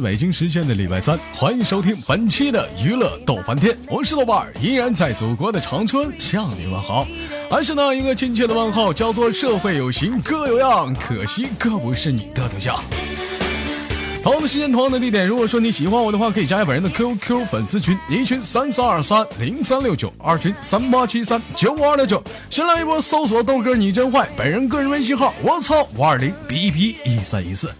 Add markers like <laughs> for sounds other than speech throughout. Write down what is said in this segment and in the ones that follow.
北京时间的礼拜三，欢迎收听本期的娱乐逗翻天，我是豆瓣儿，依然在祖国的长春向你问好。还是那一个亲切的问候，叫做社会有型哥有样，可惜哥不是你的对象。同样的时间，同样的地点。如果说你喜欢我的话，可以加本人的 QQ 粉丝群，一群三三二三零三六九，二群三八七三九五二六九。新浪微博搜索豆哥你真坏，本人个人微信号我操五二零 B P 一三一四。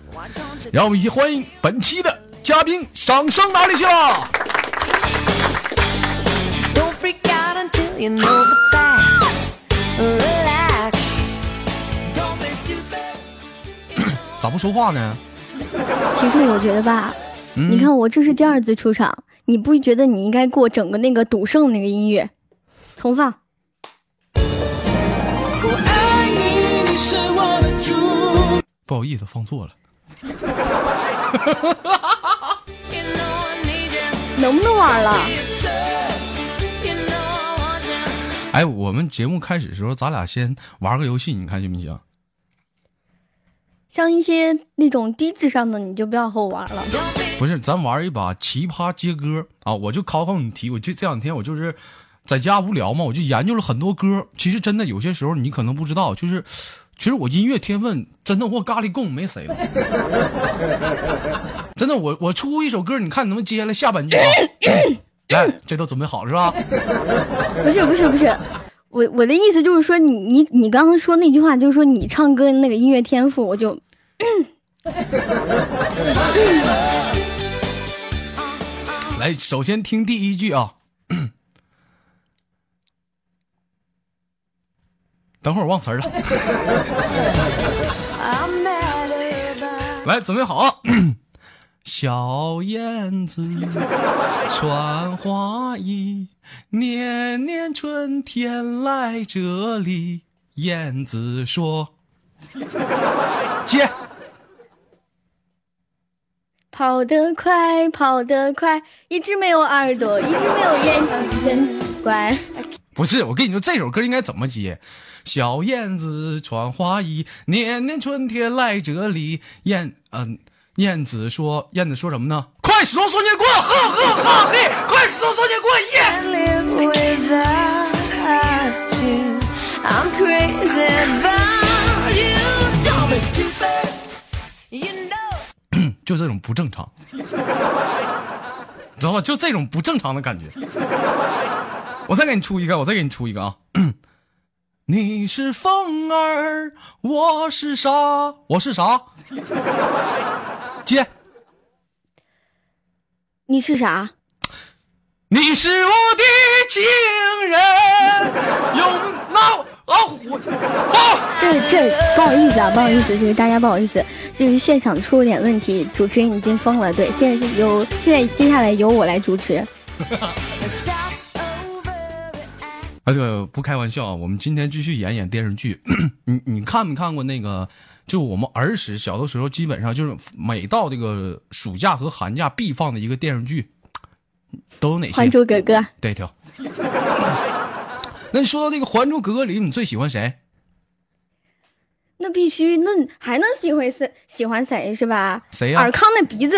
让我们一起欢迎本期的嘉宾，掌声哪里去了？<coughs> 咋不说话呢？其实我觉得吧，你看我这是第二次出场，你不觉得你应该给我整个那个赌圣那个音乐，重放。不好意思，放错了。<laughs> 能不能玩了？哎，我们节目开始的时候，咱俩先玩个游戏，你看行不行？像一些那种低智商的，你就不要和我玩了。不是，咱玩一把奇葩接歌啊！我就考考你题，我就这两天我就是在家无聊嘛，我就研究了很多歌。其实真的有些时候你可能不知道，就是其实我音乐天分真的我咖喱贡没谁了。<laughs> 真的，我我出一首歌，你看能不能接下来下半句啊？<laughs> 来，这都准备好了是吧？不是不是不是，我我的意思就是说，你你你刚刚说那句话，就是说你唱歌那个音乐天赋，我就。<coughs> 来，首先听第一句啊。等会儿忘词儿了。<laughs> 来，准备好。<clears throat> 小燕子穿花衣，年年春天来这里。燕子说：“ <laughs> 接。”跑得快，跑得快，一只没有耳朵，一只没有眼睛，真奇怪。不是，我跟你说，这首歌应该怎么接？小燕子穿花衣，年年春天来这里。燕，嗯，燕子说，燕子说什么呢？快说说年过，呵呵呵嘿，快说说年过耶。<clears throat> 就这种不正常，<laughs> 知道吗？就这种不正常的感觉。我再给你出一个，我再给你出一个啊！<clears throat> 你是风儿，我是沙，我是啥？接。你是啥？你是我的情人，有那啊我啊！这这不好意思啊，不好意思，这个大家不好意思。这个现场出了点问题，主持人已经疯了。对，现在由现在接下来由我来主持。<laughs> 不开玩笑啊，我们今天继续演演电视剧。<clears throat> 你你看没看过那个？就我们儿时小的时候，基本上就是每到这个暑假和寒假必放的一个电视剧，都有哪些？《还珠格格》。对头。那你说到这个《还珠格格》里，你最喜欢谁？那必须，那还能喜欢谁？喜欢谁是吧？谁呀？尔康的鼻子。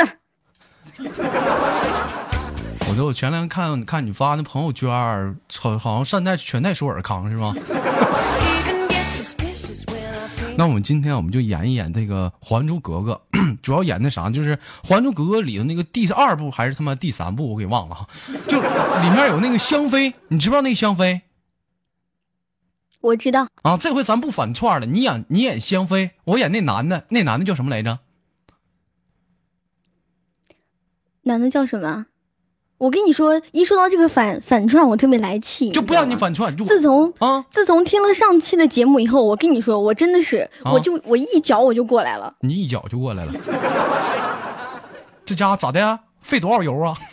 我说我前两天看看你发那朋友圈，好好像善待全在说尔康是吗？那我们今天我们就演一演这个《还珠格格》，主要演那啥，就是《还珠格格》里头那个第二部还是他妈第三部，我给忘了哈。就里面有那个香妃，你知不知道那个香妃？我知道啊，这回咱不反串了。你演你演香妃，我演那男的，那男的叫什么来着？男的叫什么？我跟你说，一说到这个反反串，我特别来气。就不让你反串。自从啊，自从听了上期的节目以后，我跟你说，我真的是，我就我一脚我就过来了。你一脚就过来了？<laughs> 这家伙咋的呀？费多少油啊？<laughs>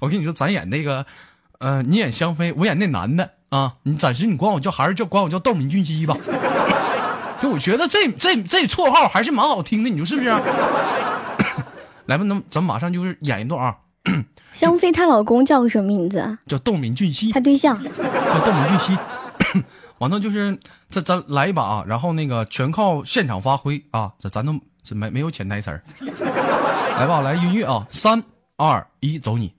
我跟你说，咱演那个。呃，你演香妃，我演那男的啊。你暂时你管我叫还是叫管我叫豆敏俊基吧。<laughs> 就我觉得这这这绰号还是蛮好听的，你说是不是？来吧，那咱马上就是演一段啊。<coughs> 香妃她老公叫个什么名字？叫窦敏俊熙。他对象叫窦敏俊熙。<coughs> 完了就是咱咱来一把啊，然后那个全靠现场发挥啊，这咱都这没没有潜台词儿。<laughs> 来吧，来音乐啊，三二一，走你。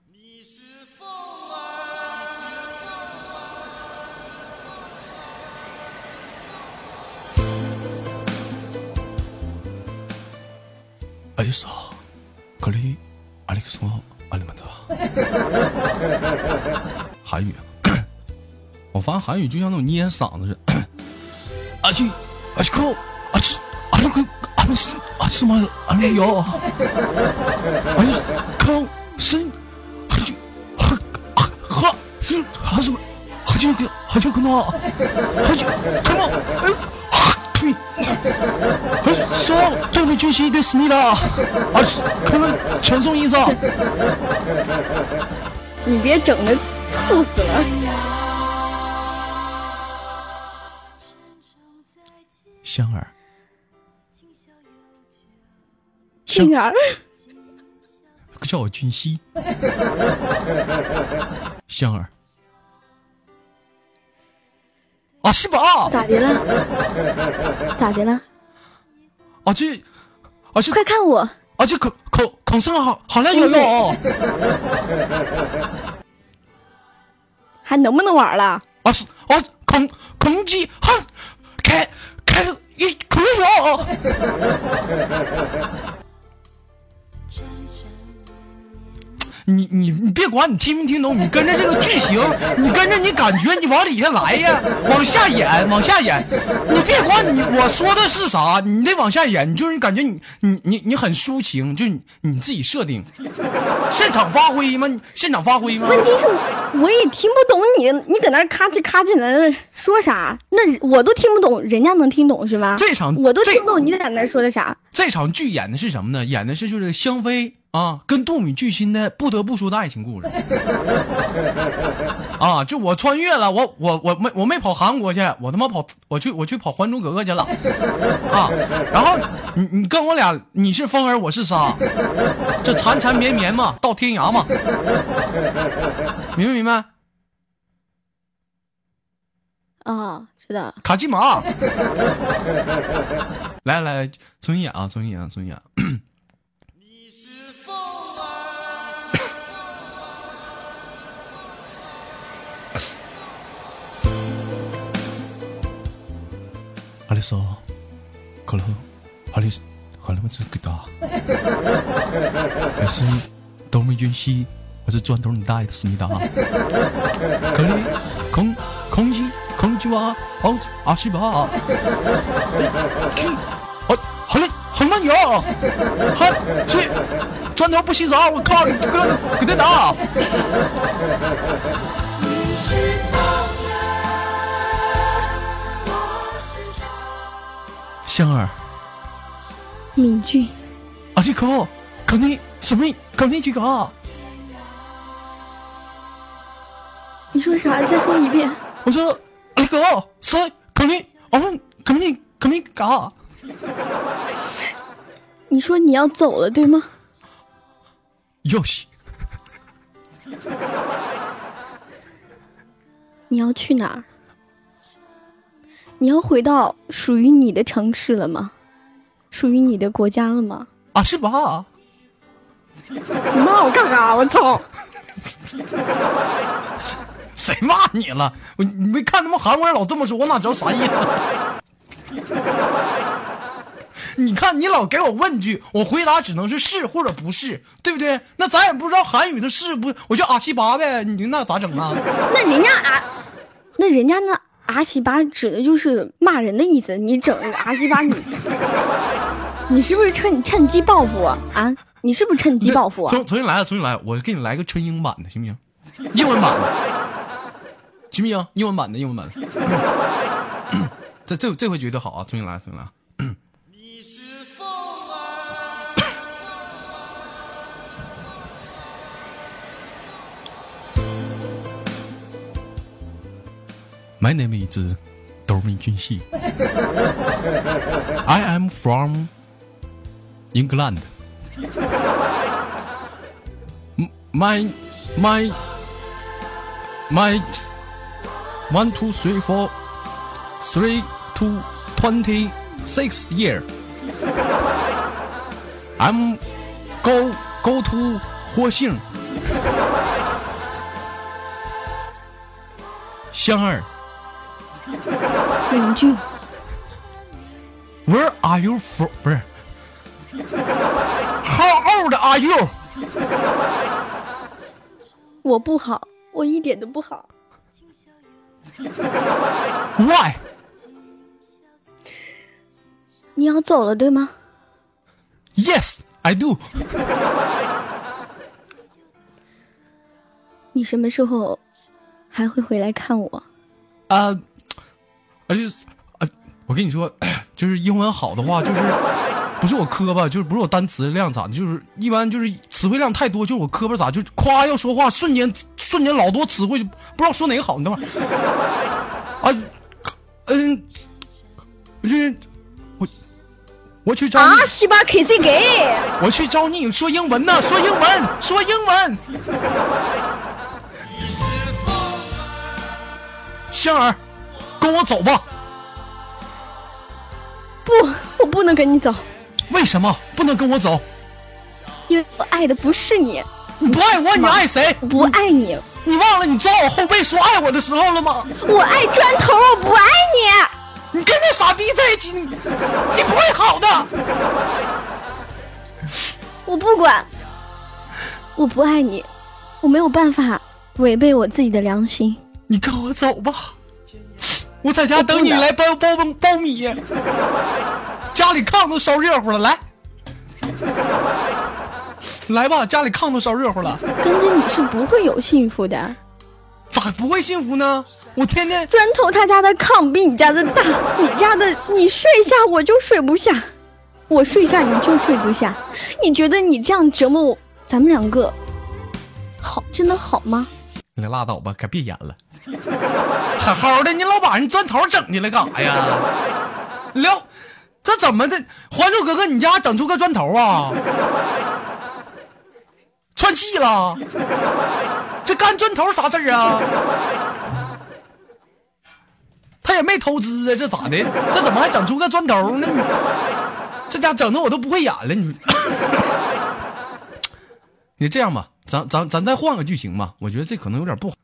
阿丽克，里，阿里克斯，阿里曼特。韩语，我发现韩语就像那种捏嗓子似的。阿去，阿去扣，阿去，阿那个，阿那是，阿什么，阿那有，阿去扣，身，阿去，哈，哈，哈，什么，哈就个，哈就个那，哈就，come on，哎，哈，呸，<laughs> 说，东北军西对思密达，啊，可能全送一上。<laughs> 你别整的吐死了！香儿，香儿，叫我俊熙。香儿，啊是吧？咋的了？咋的了？啊这，啊这，快看我！啊这口口口上好好像有用，还能不能玩了？啊是啊空空机哈开开一可以你你你别管你听没听懂，你跟着这个剧情，你跟着你感觉你往里头来呀，往下演，往下演。你别管你我说的是啥，你得往下演。你就是感觉你你你你很抒情，就你你自己设定，现场发挥吗？现场发挥吗？问题是我也听不懂你，你搁那咔哧咔哧在那说啥？那我都听不懂，人家能听懂是吧？这场我都听不懂你在那说的啥。这场剧演的是什么呢？演的是就是香妃。啊，跟杜米巨星的不得不说的爱情故事 <laughs> 啊！就我穿越了，我我我没我没跑韩国去，我他妈跑我去我去跑《还珠格格》去了啊！然后你你跟我俩，你是风儿，我是沙，这缠缠绵绵嘛，到天涯嘛，明不明白？啊，是的。卡基玛，来来来，重新演啊，重新演啊，重新阿里说：“可乐，阿里，阿里么子给大？还是都没军西，我是砖头你大爷的思密达？可里空空机空机哇，好阿西吧？好，好嘞，好慢呀！好，去砖头不洗澡，我靠，你哥给他打！”香儿，敏俊，阿力哥，肯定什么？几个？你说啥？再说一遍。我说阿力哥，是肯定，我们。你说你要走了，对吗？要西。你要去哪儿？你要回到属于你的城市了吗？属于你的国家了吗？啊，是吧？你骂我干啥？我操！谁骂你了？我你没看他们韩国人老这么说，我哪知道啥意思？你看你老给我问句，我回答只能是是或者不是，对不对？那咱也不知道韩语的是不，我就阿西巴呗。你那咋整啊？那人家啊，那人家那。阿西巴指的就是骂人的意思，你整阿西巴，<laughs> 你你是不是趁趁机报复啊？你是不是趁机报复？重重新来，重新来，我给你来个纯英版的，行不行？英文版的，行不行？英文版的，英文版的。<coughs> 这这这回绝对好啊！重新来，重新来。My name is uh, Dormin Junxi. I am from England. my my my one two three four three to twenty six year. I'm go go to Huaxing. 香儿。邻居，，Where are you from？不是，How old are you？我不好，我一点都不好。Why？你要走了对吗？Yes, I do. 你什么时候还会回来看我？啊，啊就是啊，我跟你说，<clears throat> 就是英文好的话，就是不是我磕巴，就是不是我单词量咋的，就是一般就是词汇量太多，就是我磕巴咋，就夸要说话，瞬间瞬间老多词汇，就不知道说哪个好。你等会儿啊，嗯，我去，我我去找你，啊，西巴 K C 给，我去找你说英文呢，说英文，说英文。<laughs> 香儿，跟我走吧。不，我不能跟你走，为什么不能跟我走？因为我爱的不是你，你不爱我，你爱谁？我不爱你，你忘了你抓我后背说爱我的时候了吗？我爱砖头，我不爱你。你跟那傻逼在一起，你你不会好的。我不管，我不爱你，我没有办法违背我自己的良心。你跟我走吧，我在家等你来包包包苞米，<laughs> 家里炕都烧热乎了，来，<laughs> 来吧，家里炕都烧热乎了，跟着你是不会有幸福的。咋不会幸福呢？我天天砖头他家的炕比你家的大，你家的你睡下我就睡不下，我睡下你就睡不下。你觉得你这样折磨我，咱们两个好真的好吗？你拉倒吧，可别演了。好好的，你老把人砖头整的了干啥呀？聊，这怎么的？还珠格格，你家整出个砖头啊？串气了？这干砖头啥事儿啊？他也没投资啊，这咋的？这怎么还整出个砖头呢？这家整的我都不会演了，你。你这样吧，咱咱咱再换个剧情吧，我觉得这可能有点不好。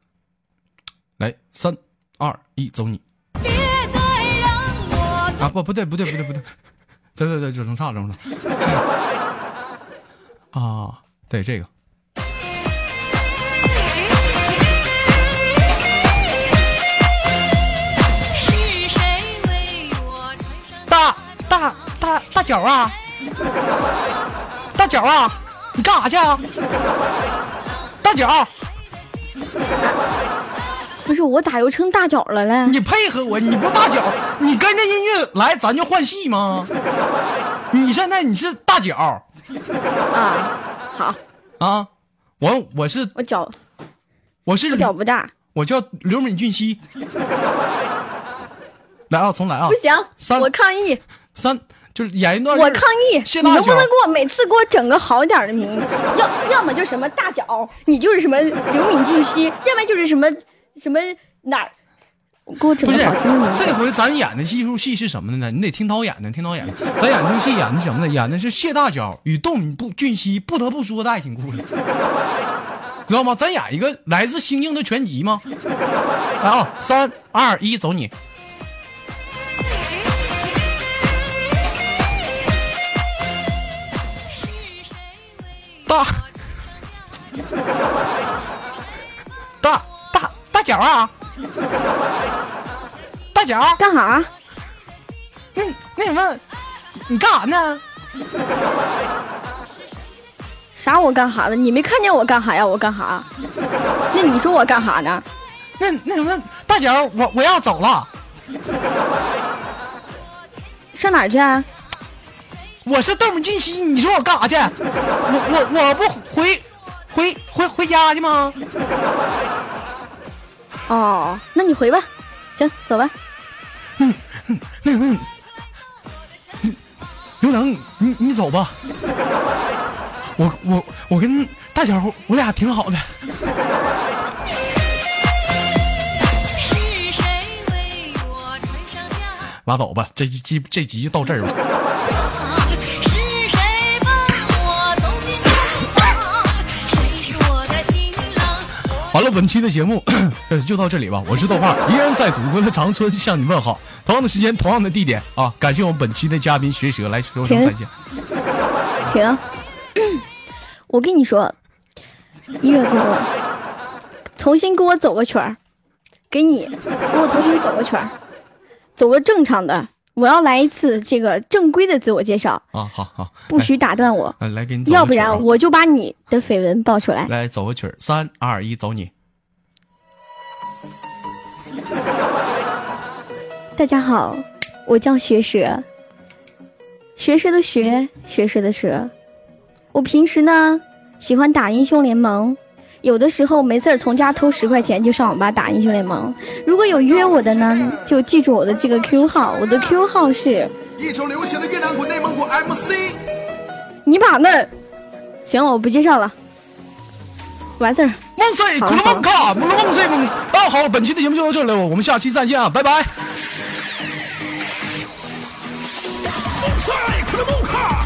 来，三二一，走你！别再让我啊，不不对不对不对不对，对对对，整成差整成差。<laughs> <laughs> 啊，对这个，大大大大脚啊，大脚啊，你干啥去啊？大脚，不是我咋又成大脚了嘞？你配合我，你不大脚，你跟着音乐来，咱就换戏吗？你现在你是大脚啊，好，啊，我我是我脚我是我脚不大，我叫刘敏俊熙。来啊，重来啊！不行三，我抗议，三就是演一段。我抗议，你能不能给我每次给我整个好点的名字？要要么就什么大脚，你就是什么刘敏俊熙，要么就是什么什么哪儿，不是。这回咱演的技术戏是什么呢？你得听导演的，听导演的。咱演这出戏演的什么呢？演的是谢大脚与窦敏不俊熙不得不说的爱情故事，知道吗？咱演一个来自星星的全集吗？来啊，三二一，走你！大脚啊！大脚，干啥？那那什么，你干啥呢？啥我干啥了？你没看见我干啥呀？我干啥？那你说我干啥呢？那那什么，大脚，我我要走了，上哪儿去啊？我是窦敏俊熙，你说我干啥去？我我我不回回回回家去吗？哦，那你回吧。行，走吧。那什么，嗯刘能，你你走吧。我我我跟大脚我俩挺好的。拉倒吧，这集这集就到这儿吧。好了，本期的节目呃 <coughs> 就到这里吧。我是豆瓣，依然在祖国的长春向你问好。同样的时间，同样的地点啊！感谢我们本期的嘉宾学舌来说声再见。停，<coughs> 我跟你说，音乐哥，重新给我走个圈儿，给你，给我重新走个圈儿，走个正常的。我要来一次这个正规的自我介绍，啊，好好，不许打断我，要不然我就把你的绯闻爆出来。来走个曲儿，三二一，走你。大家好，我叫学舌，学舌的学，学舌的舌。我平时呢喜欢打英雄联盟，有的时候没事儿从家偷十块钱就上网吧打英雄联盟。如果有约我的呢，就记住我的这个 Q 号，我的 Q 号是一周流行的越南鼓、内蒙古 MC。你把那。行了，我不介绍了，完事儿。梦碎，好了库鲁梦卡，梦梦碎梦。啊，好，本期的节目就到这里了，我们下期再见啊，拜拜。赛克的梦卡。